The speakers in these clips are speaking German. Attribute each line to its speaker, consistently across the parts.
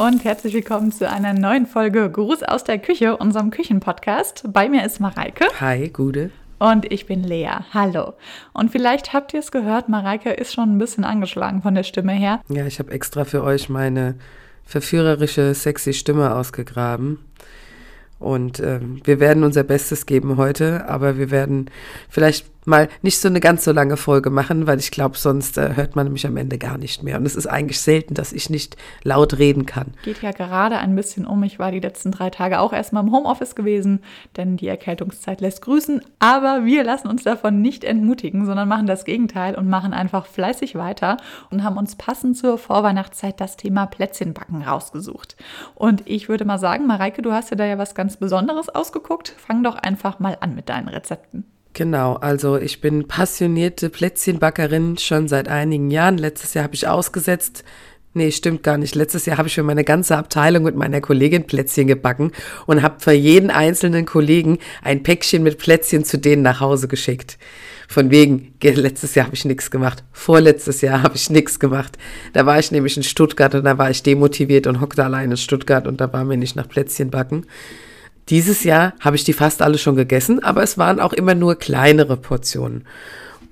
Speaker 1: Und herzlich willkommen zu einer neuen Folge Gruß aus der Küche, unserem Küchenpodcast. Bei mir ist Mareike.
Speaker 2: Hi, Gude.
Speaker 1: Und ich bin Lea. Hallo. Und vielleicht habt ihr es gehört, Mareike ist schon ein bisschen angeschlagen von der Stimme her.
Speaker 2: Ja, ich habe extra für euch meine verführerische, sexy Stimme ausgegraben. Und ähm, wir werden unser Bestes geben heute, aber wir werden vielleicht mal nicht so eine ganz so lange Folge machen, weil ich glaube, sonst äh, hört man mich am Ende gar nicht mehr. Und es ist eigentlich selten, dass ich nicht laut reden kann.
Speaker 1: Geht ja gerade ein bisschen um. Ich war die letzten drei Tage auch erstmal im Homeoffice gewesen, denn die Erkältungszeit lässt grüßen. Aber wir lassen uns davon nicht entmutigen, sondern machen das Gegenteil und machen einfach fleißig weiter und haben uns passend zur Vorweihnachtszeit das Thema Plätzchenbacken rausgesucht. Und ich würde mal sagen, Mareike, du hast ja da ja was ganz Besonderes ausgeguckt. Fang doch einfach mal an mit deinen Rezepten.
Speaker 2: Genau, also ich bin passionierte Plätzchenbackerin schon seit einigen Jahren. Letztes Jahr habe ich ausgesetzt. Nee, stimmt gar nicht. Letztes Jahr habe ich für meine ganze Abteilung mit meiner Kollegin Plätzchen gebacken und habe für jeden einzelnen Kollegen ein Päckchen mit Plätzchen zu denen nach Hause geschickt. Von wegen, letztes Jahr habe ich nichts gemacht. Vorletztes Jahr habe ich nichts gemacht. Da war ich nämlich in Stuttgart und da war ich demotiviert und hockte allein in Stuttgart und da war mir nicht nach Plätzchen backen. Dieses Jahr habe ich die fast alle schon gegessen, aber es waren auch immer nur kleinere Portionen.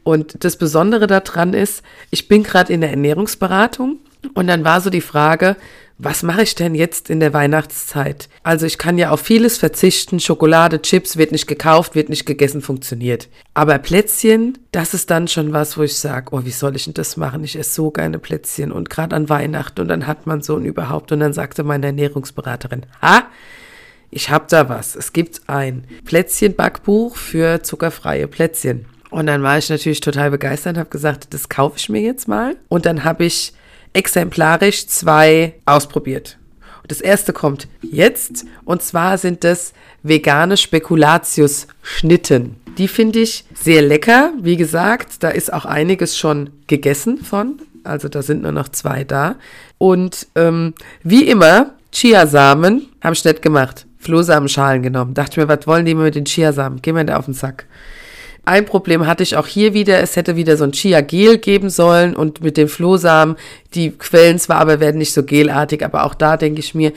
Speaker 2: Und das Besondere daran ist, ich bin gerade in der Ernährungsberatung und dann war so die Frage, was mache ich denn jetzt in der Weihnachtszeit? Also ich kann ja auf vieles verzichten. Schokolade, Chips wird nicht gekauft, wird nicht gegessen, funktioniert. Aber Plätzchen, das ist dann schon was, wo ich sage, oh, wie soll ich denn das machen? Ich esse so gerne Plätzchen und gerade an Weihnachten und dann hat man so ein überhaupt. Und dann sagte meine Ernährungsberaterin, ha, ich habe da was. Es gibt ein Plätzchen-Backbuch für zuckerfreie Plätzchen. Und dann war ich natürlich total begeistert und habe gesagt, das kaufe ich mir jetzt mal. Und dann habe ich exemplarisch zwei ausprobiert. Und das erste kommt jetzt. Und zwar sind das vegane Spekulatius-Schnitten. Die finde ich sehr lecker. Wie gesagt, da ist auch einiges schon gegessen von. Also da sind nur noch zwei da. Und ähm, wie immer, Chiasamen habe ich nicht gemacht. Flohsamenschalen genommen. Dachte mir, was wollen die mit den Chiasamen? Geh mir da auf den Sack. Ein Problem hatte ich auch hier wieder. Es hätte wieder so ein Chia-Gel geben sollen und mit den Flohsamen, die quellen zwar, aber werden nicht so gelartig. Aber auch da denke ich mir,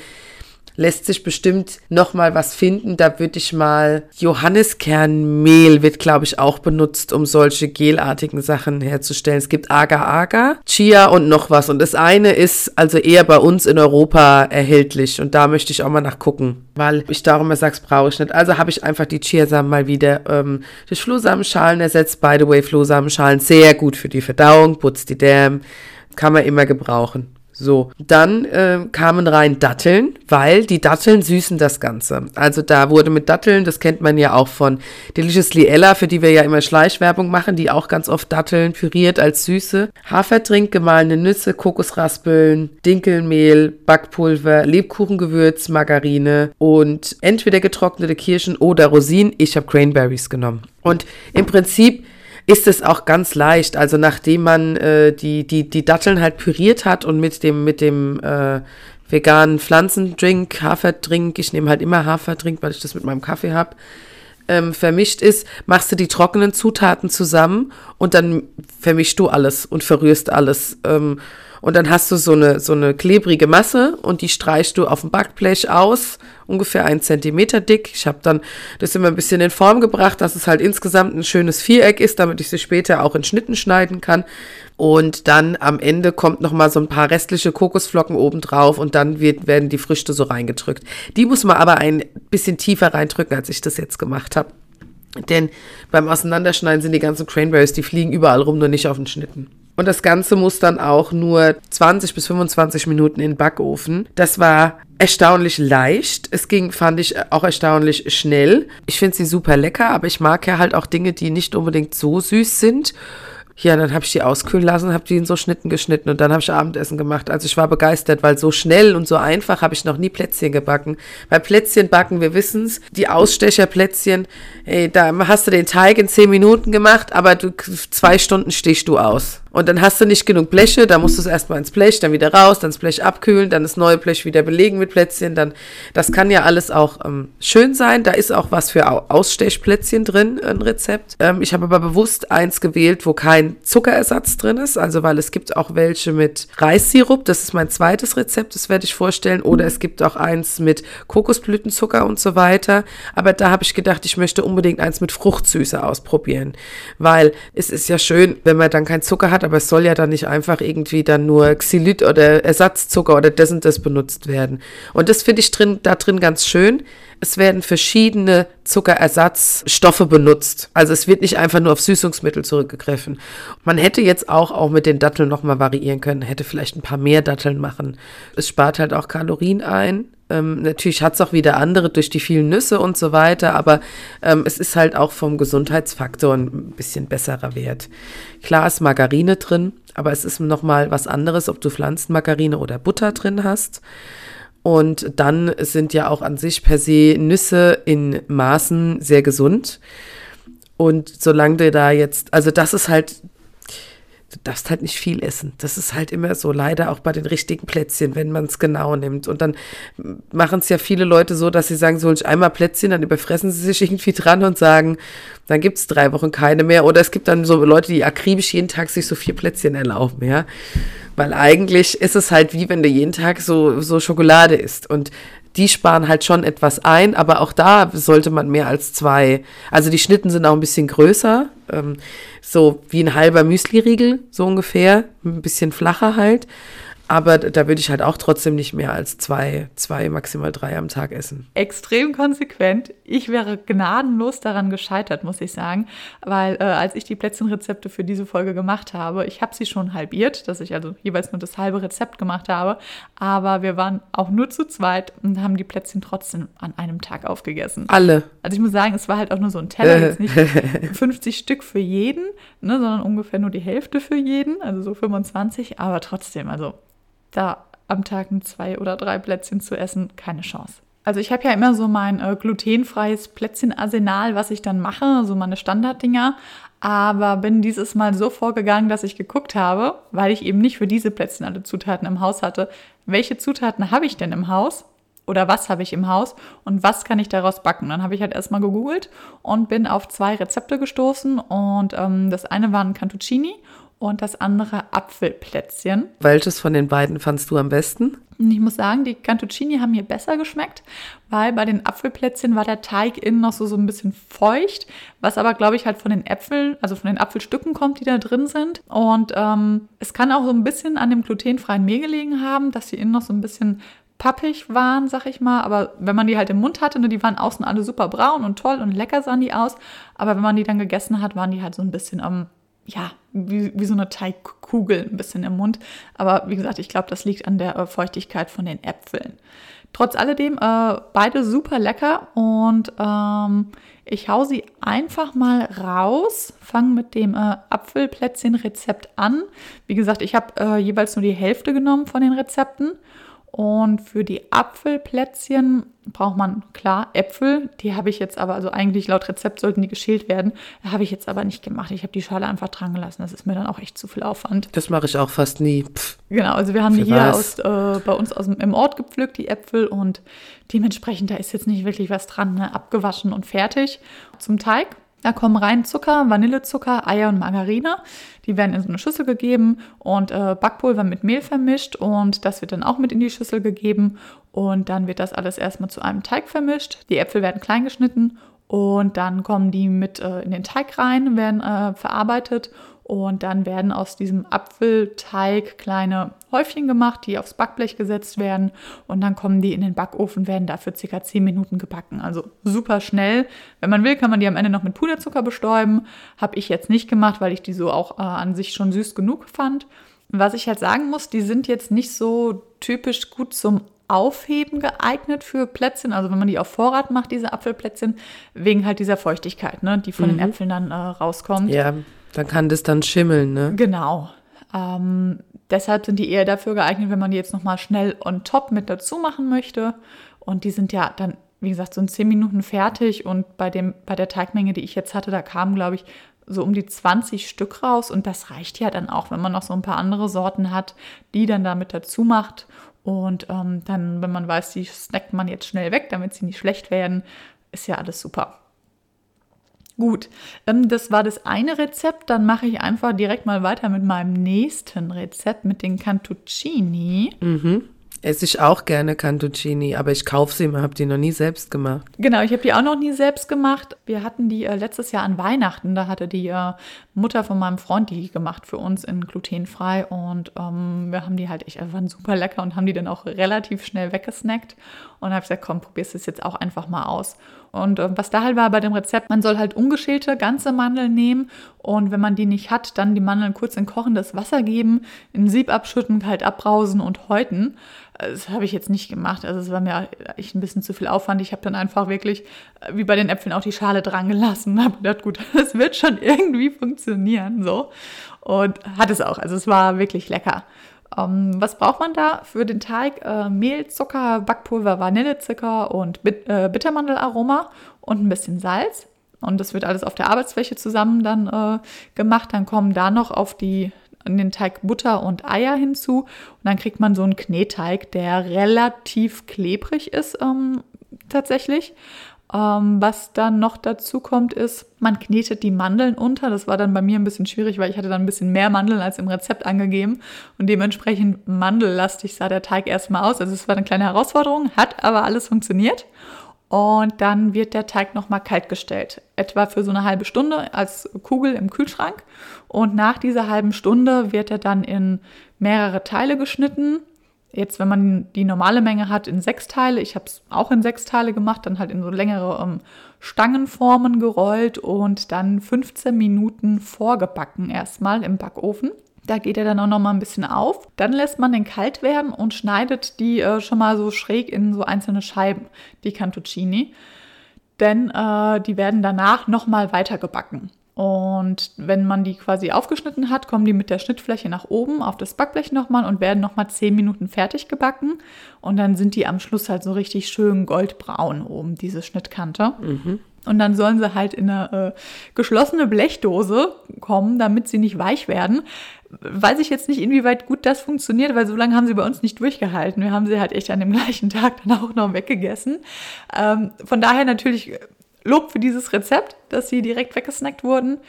Speaker 2: lässt sich bestimmt noch mal was finden. Da würde ich mal Johanniskernmehl wird, glaube ich, auch benutzt, um solche gelartigen Sachen herzustellen. Es gibt Agar-Agar, Chia und noch was. Und das eine ist also eher bei uns in Europa erhältlich. Und da möchte ich auch mal nachgucken, weil ich darum immer sage, brauche ich nicht. Also habe ich einfach die Chiasamen mal wieder ähm, durch Flohsamenschalen ersetzt. By the way, Flohsamenschalen sehr gut für die Verdauung, putzt die Därme, kann man immer gebrauchen. So, dann äh, kamen rein Datteln, weil die Datteln süßen das Ganze. Also da wurde mit Datteln, das kennt man ja auch von Deliciously Ella, für die wir ja immer Schleichwerbung machen, die auch ganz oft Datteln püriert als Süße. Hafertrink, gemahlene Nüsse, Kokosraspeln, Dinkelmehl, Backpulver, Lebkuchengewürz, Margarine und entweder getrocknete Kirschen oder Rosinen. Ich habe Cranberries genommen. Und im Prinzip ist es auch ganz leicht. Also nachdem man äh, die, die, die Datteln halt püriert hat und mit dem, mit dem äh, veganen Pflanzendrink, Haferdrink, ich nehme halt immer Haferdrink, weil ich das mit meinem Kaffee habe, ähm, vermischt ist, machst du die trockenen Zutaten zusammen und dann vermischst du alles und verrührst alles. Ähm, und dann hast du so eine, so eine klebrige Masse und die streichst du auf dem Backblech aus, ungefähr einen Zentimeter dick. Ich habe dann das immer ein bisschen in Form gebracht, dass es halt insgesamt ein schönes Viereck ist, damit ich sie später auch in Schnitten schneiden kann. Und dann am Ende kommt noch mal so ein paar restliche Kokosflocken oben drauf und dann wird, werden die Früchte so reingedrückt. Die muss man aber ein bisschen tiefer reindrücken, als ich das jetzt gemacht habe. Denn beim Auseinanderschneiden sind die ganzen Cranberries, die fliegen überall rum, nur nicht auf den Schnitten. Und das Ganze muss dann auch nur 20 bis 25 Minuten in den Backofen. Das war erstaunlich leicht. Es ging, fand ich, auch erstaunlich schnell. Ich finde sie super lecker, aber ich mag ja halt auch Dinge, die nicht unbedingt so süß sind. Ja, dann habe ich die auskühlen lassen, habe die in so Schnitten geschnitten und dann habe ich Abendessen gemacht. Also ich war begeistert, weil so schnell und so einfach habe ich noch nie Plätzchen gebacken. Bei Plätzchen backen, wir wissen's, die Ausstecherplätzchen, ey, da hast du den Teig in zehn Minuten gemacht, aber du, zwei Stunden stichst du aus. Und dann hast du nicht genug Bleche, da musst du es erstmal ins Blech, dann wieder raus, dann das Blech abkühlen, dann das neue Blech wieder belegen mit Plätzchen. Dann, das kann ja alles auch ähm, schön sein. Da ist auch was für Ausstechplätzchen drin, ein Rezept. Ähm, ich habe aber bewusst eins gewählt, wo kein Zuckerersatz drin ist, also weil es gibt auch welche mit Reissirup, das ist mein zweites Rezept, das werde ich vorstellen, oder es gibt auch eins mit Kokosblütenzucker und so weiter, aber da habe ich gedacht, ich möchte unbedingt eins mit Fruchtsüße ausprobieren, weil es ist ja schön, wenn man dann keinen Zucker hat, aber es soll ja dann nicht einfach irgendwie dann nur Xylit oder Ersatzzucker oder das und das benutzt werden. Und das finde ich drin, da drin ganz schön es werden verschiedene Zuckerersatzstoffe benutzt. Also es wird nicht einfach nur auf Süßungsmittel zurückgegriffen. Man hätte jetzt auch, auch mit den Datteln nochmal variieren können, hätte vielleicht ein paar mehr Datteln machen. Es spart halt auch Kalorien ein. Ähm, natürlich hat es auch wieder andere durch die vielen Nüsse und so weiter, aber ähm, es ist halt auch vom Gesundheitsfaktor ein bisschen besserer Wert. Klar ist Margarine drin, aber es ist nochmal was anderes, ob du Pflanzenmargarine oder Butter drin hast. Und dann sind ja auch an sich per se Nüsse in Maßen sehr gesund. Und solange du da jetzt, also das ist halt du darfst halt nicht viel essen. Das ist halt immer so, leider auch bei den richtigen Plätzchen, wenn man es genau nimmt. Und dann machen es ja viele Leute so, dass sie sagen, so ich einmal Plätzchen, dann überfressen sie sich irgendwie dran und sagen, dann gibt es drei Wochen keine mehr. Oder es gibt dann so Leute, die akribisch jeden Tag sich so vier Plätzchen erlauben, ja. Weil eigentlich ist es halt wie wenn du jeden Tag so, so Schokolade isst. Und die sparen halt schon etwas ein, aber auch da sollte man mehr als zwei. Also die Schnitten sind auch ein bisschen größer, ähm, so wie ein halber Müsli-Riegel, so ungefähr, ein bisschen flacher halt. Aber da würde ich halt auch trotzdem nicht mehr als zwei, zwei, maximal drei am Tag essen.
Speaker 1: Extrem konsequent. Ich wäre gnadenlos daran gescheitert, muss ich sagen. Weil äh, als ich die Plätzchenrezepte für diese Folge gemacht habe, ich habe sie schon halbiert, dass ich also jeweils nur das halbe Rezept gemacht habe. Aber wir waren auch nur zu zweit und haben die Plätzchen trotzdem an einem Tag aufgegessen.
Speaker 2: Alle.
Speaker 1: Also ich muss sagen, es war halt auch nur so ein Teller, jetzt nicht 50 Stück für jeden, ne, sondern ungefähr nur die Hälfte für jeden, also so 25. Aber trotzdem, also da am Tag ein zwei oder drei Plätzchen zu essen, keine Chance. Also ich habe ja immer so mein äh, glutenfreies Plätzchenarsenal, was ich dann mache, so meine Standarddinger. Aber bin dieses Mal so vorgegangen, dass ich geguckt habe, weil ich eben nicht für diese Plätzchen alle Zutaten im Haus hatte, welche Zutaten habe ich denn im Haus oder was habe ich im Haus und was kann ich daraus backen. Dann habe ich halt erstmal gegoogelt und bin auf zwei Rezepte gestoßen und ähm, das eine waren Cantuccini und das andere Apfelplätzchen.
Speaker 2: Welches von den beiden fandst du am besten?
Speaker 1: Ich muss sagen, die Cantuccini haben mir besser geschmeckt, weil bei den Apfelplätzchen war der Teig innen noch so, so ein bisschen feucht, was aber, glaube ich, halt von den Äpfeln, also von den Apfelstücken kommt, die da drin sind. Und ähm, es kann auch so ein bisschen an dem glutenfreien Mehl gelegen haben, dass die innen noch so ein bisschen pappig waren, sag ich mal. Aber wenn man die halt im Mund hatte, ne, die waren außen alle super braun und toll und lecker sahen die aus. Aber wenn man die dann gegessen hat, waren die halt so ein bisschen am ähm, ja, wie, wie so eine Teigkugel ein bisschen im Mund. Aber wie gesagt, ich glaube, das liegt an der äh, Feuchtigkeit von den Äpfeln. Trotz alledem, äh, beide super lecker und ähm, ich hau sie einfach mal raus, fange mit dem äh, Apfelplätzchen-Rezept an. Wie gesagt, ich habe äh, jeweils nur die Hälfte genommen von den Rezepten und für die Apfelplätzchen braucht man klar Äpfel. Die habe ich jetzt aber, also eigentlich laut Rezept sollten die geschält werden. Habe ich jetzt aber nicht gemacht. Ich habe die Schale einfach dran gelassen. Das ist mir dann auch echt zu viel Aufwand.
Speaker 2: Das mache ich auch fast nie. Pff.
Speaker 1: Genau, also wir haben die hier aus, äh, bei uns aus im Ort gepflückt, die Äpfel. Und dementsprechend, da ist jetzt nicht wirklich was dran. Ne? Abgewaschen und fertig. Zum Teig da kommen rein Zucker, Vanillezucker, Eier und Margarine. Die werden in so eine Schüssel gegeben und äh, Backpulver mit Mehl vermischt und das wird dann auch mit in die Schüssel gegeben und dann wird das alles erstmal zu einem Teig vermischt. Die Äpfel werden klein geschnitten und dann kommen die mit äh, in den Teig rein, werden äh, verarbeitet und dann werden aus diesem Apfelteig kleine Häufchen gemacht, die aufs Backblech gesetzt werden. Und dann kommen die in den Backofen, werden dafür circa 10 Minuten gebacken. Also super schnell. Wenn man will, kann man die am Ende noch mit Puderzucker bestäuben. Habe ich jetzt nicht gemacht, weil ich die so auch äh, an sich schon süß genug fand. Was ich halt sagen muss, die sind jetzt nicht so typisch gut zum Aufheben geeignet für Plätzchen. Also wenn man die auf Vorrat macht, diese Apfelplätzchen, wegen halt dieser Feuchtigkeit, ne, die von mhm. den Äpfeln dann äh, rauskommt.
Speaker 2: Ja, dann kann das dann schimmeln, ne?
Speaker 1: Genau. Ähm, deshalb sind die eher dafür geeignet, wenn man die jetzt nochmal schnell on top mit dazu machen möchte. Und die sind ja dann, wie gesagt, so in 10 Minuten fertig. Und bei, dem, bei der Teigmenge, die ich jetzt hatte, da kamen, glaube ich, so um die 20 Stück raus. Und das reicht ja dann auch, wenn man noch so ein paar andere Sorten hat, die dann damit dazu macht. Und ähm, dann, wenn man weiß, die snackt man jetzt schnell weg, damit sie nicht schlecht werden, ist ja alles super. Gut, ähm, das war das eine Rezept. Dann mache ich einfach direkt mal weiter mit meinem nächsten Rezept, mit den Cantuccini.
Speaker 2: Mhm. Esse ich auch gerne Cantuccini, aber ich kaufe sie immer, habe die noch nie selbst gemacht.
Speaker 1: Genau, ich habe die auch noch nie selbst gemacht. Wir hatten die äh, letztes Jahr an Weihnachten, da hatte die äh, Mutter von meinem Freund die gemacht für uns in glutenfrei und ähm, wir haben die halt echt, waren super lecker und haben die dann auch relativ schnell weggesnackt und habe gesagt, komm, probierst es jetzt auch einfach mal aus. Und äh, was da halt war bei dem Rezept, man soll halt ungeschälte ganze Mandeln nehmen und wenn man die nicht hat, dann die Mandeln kurz in kochendes Wasser geben, in Sieb abschütten, kalt abbrausen und häuten. Das habe ich jetzt nicht gemacht. Also es war mir echt ein bisschen zu viel Aufwand. Ich habe dann einfach wirklich, äh, wie bei den Äpfeln, auch die Schale dran gelassen habe gedacht, gut, das wird schon irgendwie funktionieren. So. Und hat es auch. Also es war wirklich lecker. Ähm, was braucht man da für den Teig? Äh, Mehl, Zucker, Backpulver, Vanillezucker und Bit äh, Bittermandelaroma und ein bisschen Salz. Und das wird alles auf der Arbeitsfläche zusammen dann äh, gemacht. Dann kommen da noch auf die in den Teig Butter und Eier hinzu. Und dann kriegt man so einen Kneteig, der relativ klebrig ist ähm, tatsächlich. Ähm, was dann noch dazu kommt, ist, man knetet die Mandeln unter. Das war dann bei mir ein bisschen schwierig, weil ich hatte dann ein bisschen mehr Mandeln als im Rezept angegeben. Und dementsprechend mandellastig sah der Teig erstmal aus. Also es war eine kleine Herausforderung, hat aber alles funktioniert. Und dann wird der Teig nochmal kalt gestellt, etwa für so eine halbe Stunde als Kugel im Kühlschrank. Und nach dieser halben Stunde wird er dann in mehrere Teile geschnitten. Jetzt, wenn man die normale Menge hat, in sechs Teile. Ich habe es auch in sechs Teile gemacht, dann halt in so längere ähm, Stangenformen gerollt und dann 15 Minuten vorgebacken erstmal im Backofen. Da geht er dann auch noch mal ein bisschen auf. Dann lässt man den kalt werden und schneidet die äh, schon mal so schräg in so einzelne Scheiben, die Cantuccini. Denn äh, die werden danach noch mal weiter gebacken. Und wenn man die quasi aufgeschnitten hat, kommen die mit der Schnittfläche nach oben auf das Backblech nochmal und werden nochmal 10 Minuten fertig gebacken. Und dann sind die am Schluss halt so richtig schön goldbraun oben, diese Schnittkante. Mhm. Und dann sollen sie halt in eine äh, geschlossene Blechdose kommen, damit sie nicht weich werden. Weiß ich jetzt nicht, inwieweit gut das funktioniert, weil so lange haben sie bei uns nicht durchgehalten. Wir haben sie halt echt an dem gleichen Tag dann auch noch weggegessen. Ähm, von daher natürlich Lob für dieses Rezept, dass sie direkt weggesnackt wurden.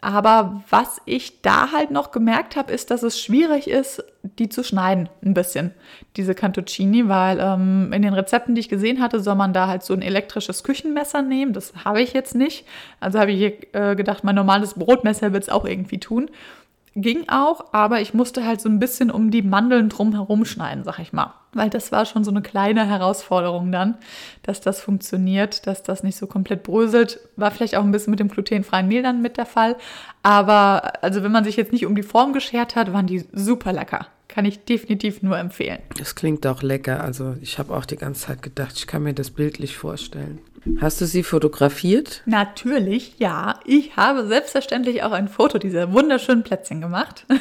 Speaker 1: Aber was ich da halt noch gemerkt habe, ist, dass es schwierig ist, die zu schneiden, ein bisschen, diese Cantuccini, weil ähm, in den Rezepten, die ich gesehen hatte, soll man da halt so ein elektrisches Küchenmesser nehmen. Das habe ich jetzt nicht. Also habe ich äh, gedacht, mein normales Brotmesser wird es auch irgendwie tun. Ging auch, aber ich musste halt so ein bisschen um die Mandeln drum herum schneiden, sag ich mal. Weil das war schon so eine kleine Herausforderung dann, dass das funktioniert, dass das nicht so komplett bröselt. War vielleicht auch ein bisschen mit dem glutenfreien Mehl dann mit der Fall. Aber also wenn man sich jetzt nicht um die Form geschert hat, waren die super lecker. Kann ich definitiv nur empfehlen.
Speaker 2: Das klingt auch lecker. Also ich habe auch die ganze Zeit gedacht, ich kann mir das bildlich vorstellen. Hast du sie fotografiert?
Speaker 1: Natürlich, ja. Ich habe selbstverständlich auch ein Foto dieser wunderschönen Plätzchen gemacht.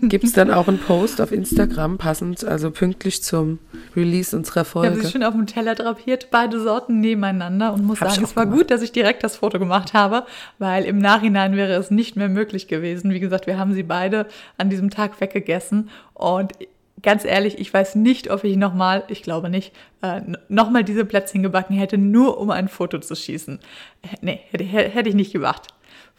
Speaker 2: Gibt es dann auch einen Post auf Instagram, passend, also pünktlich zum Release unserer Folge?
Speaker 1: Ich habe sie schön auf dem Teller drapiert, beide Sorten nebeneinander und muss hab sagen, es war gemacht. gut, dass ich direkt das Foto gemacht habe, weil im Nachhinein wäre es nicht mehr möglich gewesen. Wie gesagt, wir haben sie beide an diesem Tag weggegessen und ganz ehrlich, ich weiß nicht, ob ich nochmal, ich glaube nicht, äh, nochmal diese Plätzchen gebacken hätte, nur um ein Foto zu schießen. Nee, hätte, hätte ich nicht gemacht.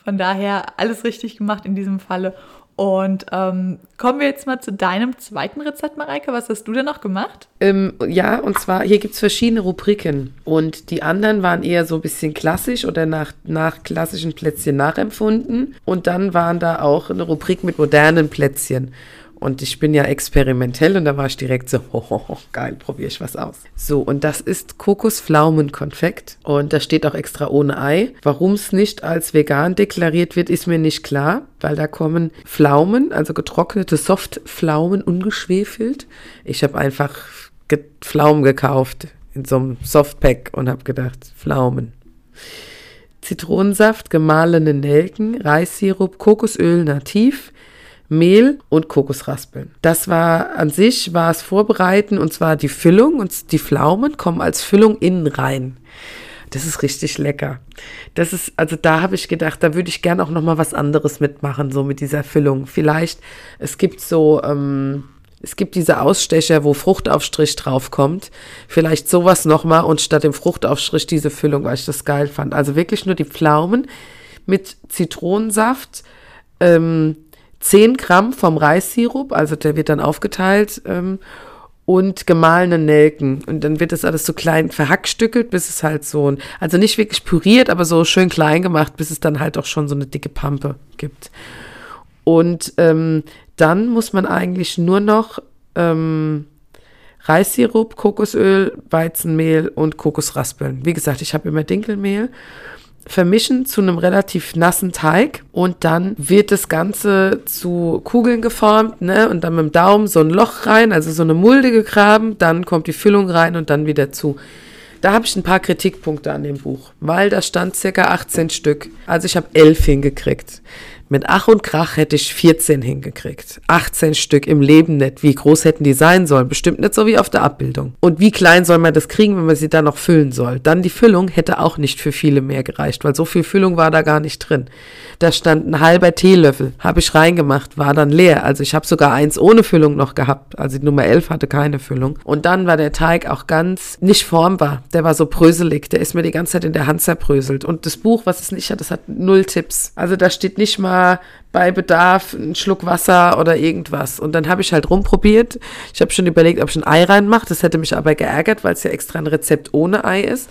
Speaker 1: Von daher alles richtig gemacht in diesem Falle. Und ähm, kommen wir jetzt mal zu deinem zweiten Rezept, Mareike. Was hast du denn noch gemacht?
Speaker 2: Ähm, ja, und zwar, hier gibt es verschiedene Rubriken. Und die anderen waren eher so ein bisschen klassisch oder nach, nach klassischen Plätzchen nachempfunden. Und dann waren da auch eine Rubrik mit modernen Plätzchen. Und ich bin ja experimentell und da war ich direkt so, ho, ho, ho, geil, probiere ich was aus. So, und das ist Kokosflaumenkonfekt und das steht auch extra ohne Ei. Warum es nicht als vegan deklariert wird, ist mir nicht klar, weil da kommen Pflaumen, also getrocknete Softpflaumen, ungeschwefelt. Ich habe einfach Pflaumen gekauft in so einem Softpack und habe gedacht, Pflaumen. Zitronensaft, gemahlene Nelken, Reissirup, Kokosöl nativ, Mehl und Kokosraspeln. Das war an sich, war es vorbereiten und zwar die Füllung und die Pflaumen kommen als Füllung innen rein. Das ist richtig lecker. Das ist, also da habe ich gedacht, da würde ich gerne auch noch mal was anderes mitmachen, so mit dieser Füllung. Vielleicht, es gibt so, ähm, Es gibt diese Ausstecher, wo Fruchtaufstrich draufkommt. Vielleicht sowas nochmal und statt dem Fruchtaufstrich diese Füllung, weil ich das geil fand. Also wirklich nur die Pflaumen mit Zitronensaft, ähm, 10 Gramm vom Reissirup, also der wird dann aufgeteilt, ähm, und gemahlene Nelken. Und dann wird das alles so klein verhackstückelt, bis es halt so ein, also nicht wirklich püriert, aber so schön klein gemacht, bis es dann halt auch schon so eine dicke Pampe gibt. Und ähm, dann muss man eigentlich nur noch ähm, Reissirup, Kokosöl, Weizenmehl und Kokosraspeln. Wie gesagt, ich habe immer Dinkelmehl. Vermischen zu einem relativ nassen Teig und dann wird das Ganze zu Kugeln geformt, ne? Und dann mit dem Daumen so ein Loch rein, also so eine Mulde gegraben, dann kommt die Füllung rein und dann wieder zu. Da habe ich ein paar Kritikpunkte an dem Buch, weil da stand circa 18 Stück. Also ich habe elf hingekriegt. Mit Ach und Krach hätte ich 14 hingekriegt. 18 Stück im Leben nicht. Wie groß hätten die sein sollen? Bestimmt nicht so wie auf der Abbildung. Und wie klein soll man das kriegen, wenn man sie dann noch füllen soll? Dann die Füllung hätte auch nicht für viele mehr gereicht, weil so viel Füllung war da gar nicht drin. Da stand ein halber Teelöffel, habe ich reingemacht, war dann leer. Also ich habe sogar eins ohne Füllung noch gehabt. Also die Nummer 11 hatte keine Füllung. Und dann war der Teig auch ganz nicht formbar. Der war so bröselig. Der ist mir die ganze Zeit in der Hand zerbröselt. Und das Buch, was es nicht hat, das hat null Tipps. Also da steht nicht mal bei Bedarf einen Schluck Wasser oder irgendwas. Und dann habe ich halt rumprobiert. Ich habe schon überlegt, ob ich ein Ei reinmache. Das hätte mich aber geärgert, weil es ja extra ein Rezept ohne Ei ist.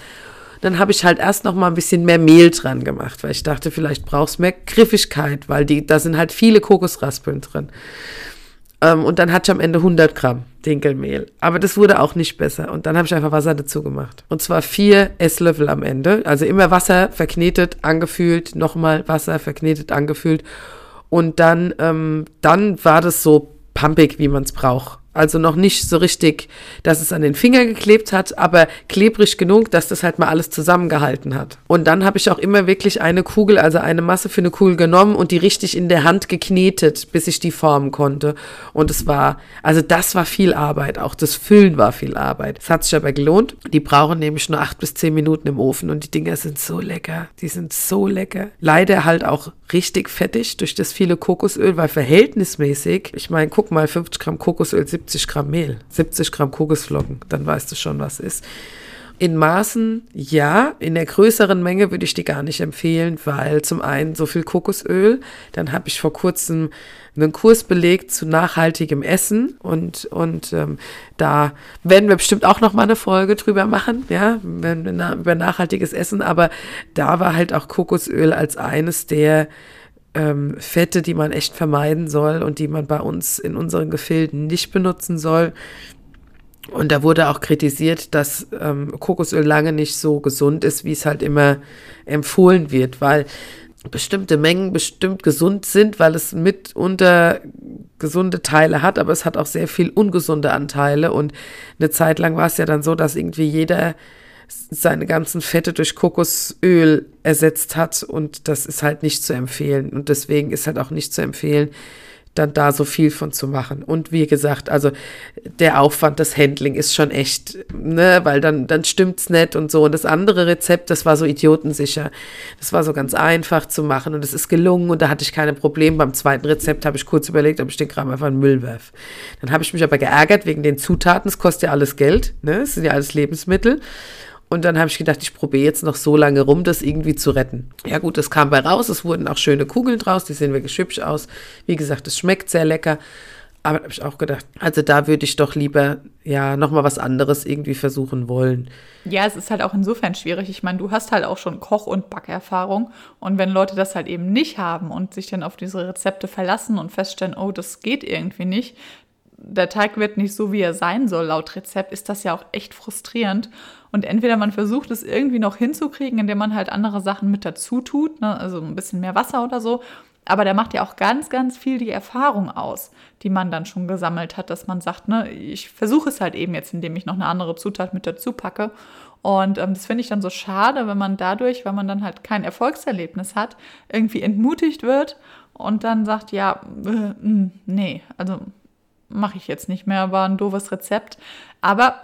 Speaker 2: Dann habe ich halt erst noch mal ein bisschen mehr Mehl dran gemacht, weil ich dachte, vielleicht brauchst du mehr Griffigkeit, weil die, da sind halt viele Kokosraspeln drin. Ähm, und dann hatte ich am Ende 100 Gramm Dinkelmehl. Aber das wurde auch nicht besser. Und dann habe ich einfach Wasser dazu gemacht. Und zwar vier Esslöffel am Ende. Also immer Wasser verknetet, angefüllt, nochmal Wasser verknetet, angefüllt. Und dann, ähm, dann war das so pumpig, wie man es braucht. Also noch nicht so richtig, dass es an den Finger geklebt hat, aber klebrig genug, dass das halt mal alles zusammengehalten hat. Und dann habe ich auch immer wirklich eine Kugel, also eine Masse für eine Kugel genommen und die richtig in der Hand geknetet, bis ich die formen konnte. Und es war, also das war viel Arbeit. Auch das Füllen war viel Arbeit. Es hat sich aber gelohnt. Die brauchen nämlich nur acht bis zehn Minuten im Ofen und die Dinger sind so lecker. Die sind so lecker. Leider halt auch richtig fettig durch das viele Kokosöl, weil verhältnismäßig, ich meine, guck mal, 50 Gramm Kokosöl, 70 Gramm Mehl, 70 Gramm Kokosflocken, dann weißt du schon, was ist. In Maßen ja, in der größeren Menge würde ich die gar nicht empfehlen, weil zum einen so viel Kokosöl, dann habe ich vor kurzem einen Kurs belegt zu nachhaltigem Essen und, und ähm, da werden wir bestimmt auch noch mal eine Folge drüber machen, ja, über nachhaltiges Essen, aber da war halt auch Kokosöl als eines der ähm, Fette, die man echt vermeiden soll und die man bei uns in unseren Gefilden nicht benutzen soll. Und da wurde auch kritisiert, dass ähm, Kokosöl lange nicht so gesund ist, wie es halt immer empfohlen wird, weil bestimmte Mengen bestimmt gesund sind, weil es mitunter gesunde Teile hat, aber es hat auch sehr viel ungesunde Anteile. Und eine Zeit lang war es ja dann so, dass irgendwie jeder seine ganzen Fette durch Kokosöl ersetzt hat und das ist halt nicht zu empfehlen und deswegen ist halt auch nicht zu empfehlen, dann da so viel von zu machen. Und wie gesagt, also der Aufwand, das Handling ist schon echt, ne, weil dann, dann stimmt's nicht und so. Und das andere Rezept, das war so idiotensicher. Das war so ganz einfach zu machen und es ist gelungen und da hatte ich keine Probleme. Beim zweiten Rezept habe ich kurz überlegt, ob ich den Kram einfach in den Müll werf. Dann habe ich mich aber geärgert wegen den Zutaten. Es kostet ja alles Geld, ne, es sind ja alles Lebensmittel. Und dann habe ich gedacht, ich probiere jetzt noch so lange rum, das irgendwie zu retten. Ja gut, das kam bei raus. Es wurden auch schöne Kugeln draus. Die sehen wirklich hübsch aus. Wie gesagt, es schmeckt sehr lecker. Aber habe ich auch gedacht, also da würde ich doch lieber ja nochmal was anderes irgendwie versuchen wollen.
Speaker 1: Ja, es ist halt auch insofern schwierig. Ich meine, du hast halt auch schon Koch- und Backerfahrung. Und wenn Leute das halt eben nicht haben und sich dann auf diese Rezepte verlassen und feststellen, oh, das geht irgendwie nicht, der Teig wird nicht so, wie er sein soll laut Rezept, ist das ja auch echt frustrierend. Und entweder man versucht es irgendwie noch hinzukriegen, indem man halt andere Sachen mit dazu tut, ne? also ein bisschen mehr Wasser oder so. Aber der macht ja auch ganz, ganz viel die Erfahrung aus, die man dann schon gesammelt hat, dass man sagt, ne, ich versuche es halt eben jetzt, indem ich noch eine andere Zutat mit dazu packe. Und ähm, das finde ich dann so schade, wenn man dadurch, wenn man dann halt kein Erfolgserlebnis hat, irgendwie entmutigt wird und dann sagt, ja, äh, mm, nee, also mache ich jetzt nicht mehr, war ein doofes Rezept. Aber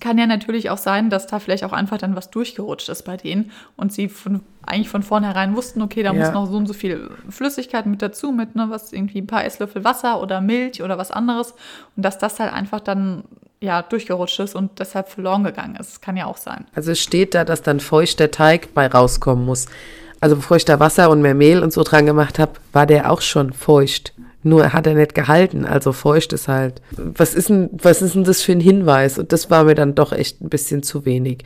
Speaker 1: Kann ja natürlich auch sein, dass da vielleicht auch einfach dann was durchgerutscht ist bei denen und sie von, eigentlich von vornherein wussten, okay, da
Speaker 2: Ja.
Speaker 1: muss noch so und so viel Flüssigkeit mit dazu, mit ne, was irgendwie ein paar Esslöffel Wasser oder Milch oder was anderes und dass das halt einfach dann ja durchgerutscht ist und deshalb verloren gegangen ist. Kann ja auch sein.
Speaker 2: Also es steht da, dass dann feuchter Teig bei rauskommen muss. Also bevor ich da Wasser und mehr Mehl und so dran gemacht habe, war der auch schon feucht. Nur hat er nicht gehalten. Also feucht ist halt. Was ist denn, was ist denn das für ein Hinweis? Und das war mir dann doch echt ein bisschen zu wenig.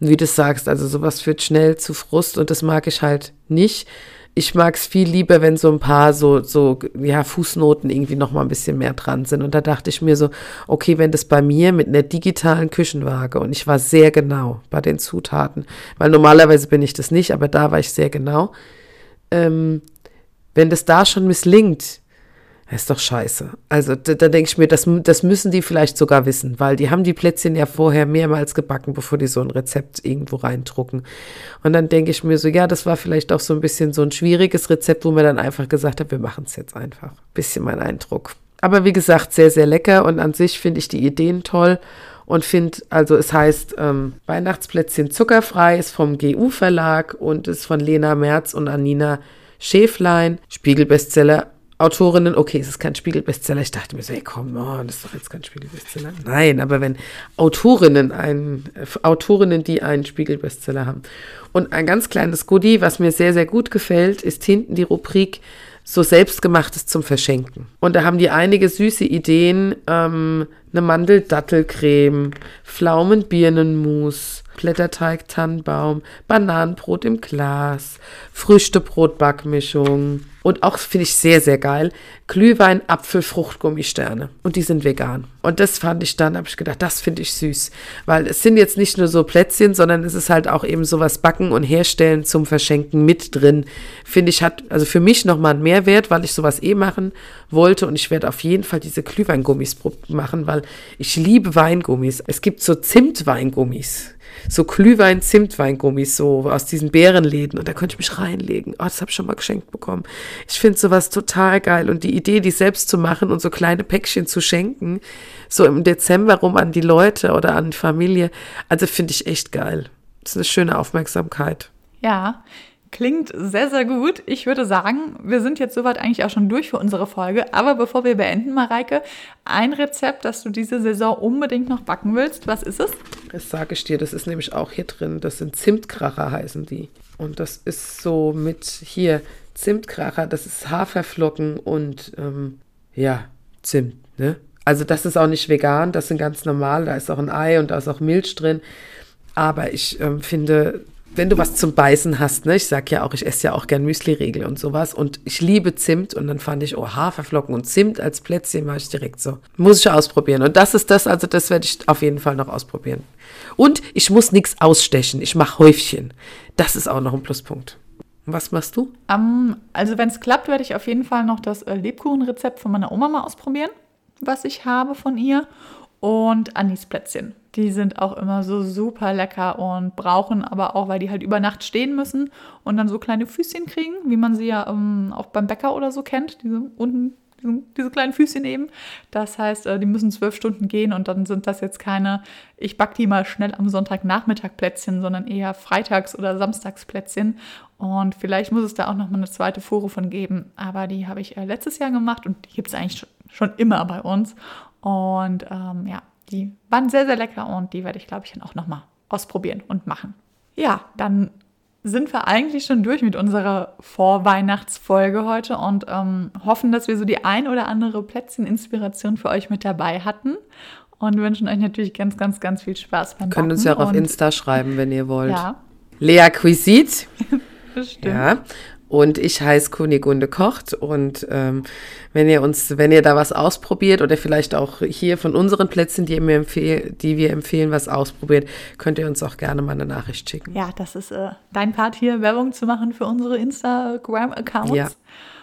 Speaker 2: Und wie du sagst, also sowas führt schnell zu Frust und das mag ich halt nicht. Ich mag es viel lieber, wenn so ein paar so, so, ja, Fußnoten irgendwie noch mal ein bisschen mehr dran sind. Und da dachte ich mir so, okay, wenn das bei mir mit einer digitalen Küchenwaage und ich war sehr genau bei den Zutaten, weil normalerweise bin ich das nicht, aber da war ich sehr genau. Ähm, wenn das da schon misslingt, das ist doch scheiße. Also da, da denke ich mir, das, das müssen die vielleicht sogar wissen, weil die haben die Plätzchen ja vorher mehrmals gebacken, bevor die so ein Rezept irgendwo reindrucken. Und dann denke ich mir so, ja, das war vielleicht auch so ein bisschen so ein schwieriges Rezept, wo man dann einfach gesagt hat, wir machen es jetzt einfach. Bisschen mein Eindruck. Aber wie gesagt, sehr, sehr lecker und an sich finde ich die Ideen toll und finde, also es heißt ähm, Weihnachtsplätzchen zuckerfrei, ist vom GU Verlag und ist von Lena Merz und Anina Schäflein, Spiegelbestseller. Autorinnen, okay, es ist kein Spiegelbestseller. Ich dachte mir so, ey, komm, oh, das ist doch jetzt kein Spiegelbestseller. Nein, aber wenn Autorinnen ein, äh, Autorinnen, die einen Spiegelbestseller haben. Und ein ganz kleines Goodie, was mir sehr, sehr gut gefällt, ist hinten die Rubrik so selbstgemachtes zum Verschenken. Und da haben die einige süße Ideen, ähm, eine Mandel-Dattelcreme, Pflaumen-Birnenmus, Blätterteig, Tannenbaum, Bananenbrot im Glas, Früchtebrot-Backmischung und auch finde ich sehr, sehr geil, Glühwein, Apfel, Fruchtgummisterne. Und die sind vegan. Und das fand ich dann, habe ich gedacht, das finde ich süß. Weil es sind jetzt nicht nur so Plätzchen, sondern es ist halt auch eben sowas Backen und Herstellen zum Verschenken mit drin. Finde ich, hat also für mich nochmal einen Mehrwert, weil ich sowas eh machen wollte. Und ich werde auf jeden Fall diese Glühweingummis machen, weil ich liebe Weingummis. Es gibt so Zimtweingummis so Glühwein-Zimtweingummis, so aus diesen Bärenläden. Und da könnte ich mich reinlegen. Oh, das habe ich schon mal geschenkt bekommen. Ich finde sowas total geil. Und die Idee, die selbst zu machen und so kleine Päckchen zu schenken, so im Dezember rum an die Leute oder an die Familie, also finde ich echt geil. Das ist eine schöne Aufmerksamkeit.
Speaker 1: Ja, klingt sehr, sehr gut. Ich würde sagen, wir sind jetzt soweit eigentlich auch schon durch für unsere Folge. Aber bevor wir beenden, Mareike, ein Rezept, das du diese Saison unbedingt noch backen willst. Was ist es?
Speaker 2: Das sage ich dir, das ist nämlich auch hier drin. Das sind Zimtkracher, heißen die. Und das ist so mit hier Zimtkracher, das ist Haferflocken und ähm, ja, Zimt, ne? Also das ist auch nicht vegan, das sind ganz normal, da ist auch ein Ei und da ist auch Milch drin. Aber ich ähm, finde, wenn du was zum Beißen hast, ne, ich sag ja auch, ich esse ja auch gern Müsli-Riegel und sowas und ich liebe Zimt und dann fand ich, oh, Haferflocken und Zimt als Plätzchen war ich direkt so. Muss ich ausprobieren. Und das ist das, also das werde ich auf jeden Fall noch ausprobieren. Und ich muss nichts ausstechen, ich mache Häufchen. Das ist auch noch ein Pluspunkt. Was machst du?
Speaker 1: Ähm, also wenn es klappt, werde ich auf jeden Fall noch das äh, Lebkuchenrezept von meiner Oma mal ausprobieren, was ich habe von ihr. Und Anisplätzchen. Die sind auch immer so super lecker und brauchen aber auch, weil die halt über Nacht stehen müssen und dann so kleine Füßchen kriegen, wie man sie ja ähm, auch beim Bäcker oder so kennt. Diese unten, diese, kleinen Füßchen eben. Das heißt, äh, die müssen zwölf Stunden gehen und dann sind das jetzt keine, ich back die mal schnell am Sonntagnachmittag Plätzchen, sondern eher Freitags- oder Samstagsplätzchen. Und vielleicht muss es da auch noch mal eine zweite Fuhre von geben. Aber die habe ich äh, letztes Jahr gemacht und die gibt es eigentlich schon immer bei uns. Und ähm, ja, die waren sehr, sehr lecker und die werde ich, glaube ich, dann auch nochmal ausprobieren und machen. Ja, dann sind wir eigentlich schon durch mit unserer Vorweihnachtsfolge heute und ähm, hoffen, dass wir so die ein oder andere Plätzchen-Inspiration für euch mit dabei hatten und wünschen euch natürlich ganz, ganz, ganz viel Spaß beim
Speaker 2: Könnt
Speaker 1: Backen.
Speaker 2: uns ja auch auf Insta schreiben, wenn ihr wollt.
Speaker 1: Ja,
Speaker 2: Lea Quisit.
Speaker 1: bestimmt.
Speaker 2: Ja. Und ich heiße Kunigunde Kocht. Und ähm, wenn ihr uns, wenn ihr da was ausprobiert oder vielleicht auch hier von unseren Plätzen, die, mir empfehl, die wir empfehlen, was ausprobiert, könnt ihr uns auch gerne mal eine Nachricht schicken.
Speaker 1: Ja, das ist äh, dein Part hier, Werbung zu machen für unsere Instagram-Accounts.
Speaker 2: Ja.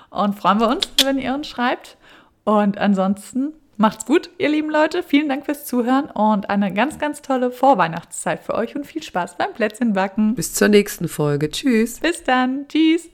Speaker 1: Und freuen wir uns, wenn ihr uns schreibt. Und ansonsten macht's gut, ihr lieben Leute. Vielen Dank fürs Zuhören und eine ganz, ganz tolle Vorweihnachtszeit für euch und viel Spaß beim Plätzchenbacken.
Speaker 2: Bis zur nächsten Folge. Tschüss.
Speaker 1: Bis dann. Tschüss.